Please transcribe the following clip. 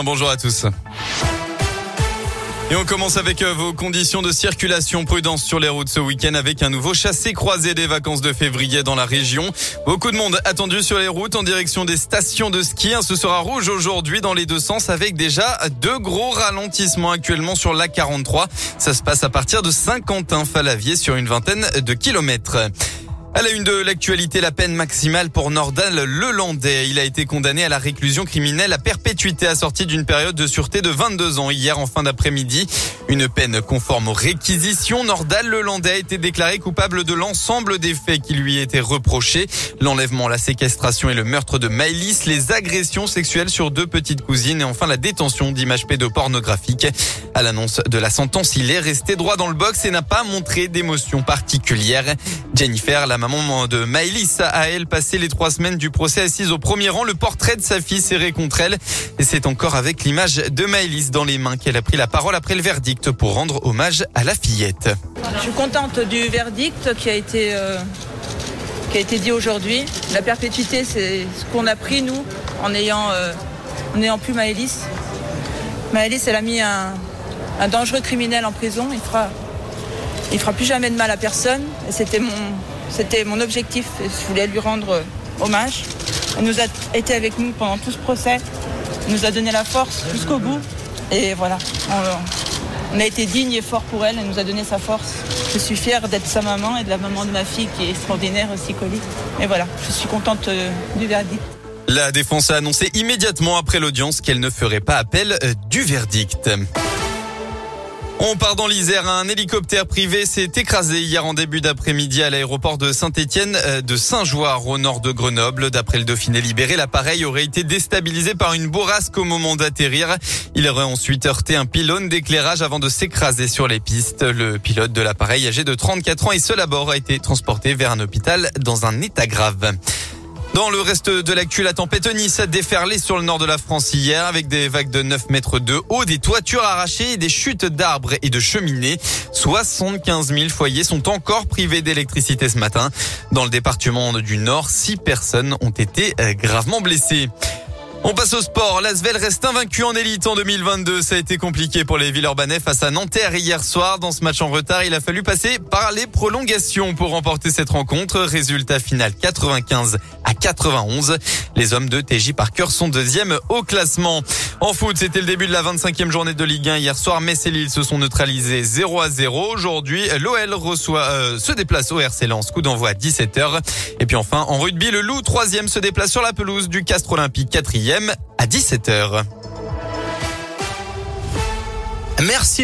Bonjour à tous. Et on commence avec euh, vos conditions de circulation. Prudence sur les routes ce week-end avec un nouveau chassé-croisé des vacances de février dans la région. Beaucoup de monde attendu sur les routes en direction des stations de ski. Ce sera rouge aujourd'hui dans les deux sens avec déjà deux gros ralentissements actuellement sur la 43. Ça se passe à partir de Saint-Quentin-Falavier sur une vingtaine de kilomètres. À la une de l'actualité, la peine maximale pour Nordal Lelandais. Il a été condamné à la réclusion criminelle à perpétuité assortie d'une période de sûreté de 22 ans hier en fin d'après-midi. Une peine conforme aux réquisitions. Nordal Lelandais a été déclaré coupable de l'ensemble des faits qui lui étaient reprochés. L'enlèvement, la séquestration et le meurtre de Maëlys, les agressions sexuelles sur deux petites cousines et enfin la détention d'images pédopornographiques. À l'annonce de la sentence, il est resté droit dans le box et n'a pas montré d'émotion particulière. Jennifer, maman de Maëlys, a elle passé les trois semaines du procès assise au premier rang. Le portrait de sa fille serré contre elle. Et c'est encore avec l'image de Maëlys dans les mains qu'elle a pris la parole après le verdict pour rendre hommage à la fillette. Je suis contente du verdict qui a été, euh, qui a été dit aujourd'hui. La perpétuité, c'est ce qu'on a pris, nous, en ayant, euh, en n'ayant plus Maëlys. Maëlys, elle a mis un, un dangereux criminel en prison. Il fera, il fera plus jamais de mal à personne. Et c'était mon, c'était mon objectif. Je voulais lui rendre hommage. Elle nous a été avec nous pendant tout ce procès. Elle nous a donné la force jusqu'au bout. Et voilà, on, a été digne et fort pour elle. Elle nous a donné sa force. Je suis fière d'être sa maman et de la maman de ma fille qui est extraordinaire aussi, Collie. Et voilà, je suis contente euh, du verdict. La défense a annoncé immédiatement après l'audience qu'elle ne ferait pas appel euh, du verdict. On part dans l'Isère. Un hélicoptère privé s'est écrasé hier en début d'après-midi à l'aéroport de Saint-Étienne euh, de Saint-Joire au nord de Grenoble. D'après le Dauphiné libéré, l'appareil aurait été déstabilisé par une bourrasque au moment d'atterrir. Il aurait ensuite heurté un pylône d'éclairage avant de s'écraser sur les pistes. Le pilote de l'appareil âgé de 34 ans et seul à bord a été transporté vers un hôpital dans un état grave. Dans le reste de l'actu, la tempête Nice a déferlé sur le nord de la France hier avec des vagues de 9 mètres de haut, des toitures arrachées des chutes d'arbres et de cheminées. 75 000 foyers sont encore privés d'électricité ce matin. Dans le département du Nord, six personnes ont été euh, gravement blessées. On passe au sport. L'Asvel reste invaincu en élite en 2022. Ça a été compliqué pour les Villeurbanais face à Nanterre hier soir. Dans ce match en retard, il a fallu passer par les prolongations pour remporter cette rencontre. Résultat final 95 à 91. Les hommes de TJ Parker sont deuxième au classement. En foot, c'était le début de la 25e journée de Ligue 1 hier soir. Metz et Lille se sont neutralisés 0 à 0. Aujourd'hui, l'OL reçoit, euh, se déplace au RC Lens. Coup d'envoi à 17h. Et puis enfin, en rugby, le Loup, troisième, se déplace sur la pelouse du Castre Olympique, quatrième à 17h. Merci.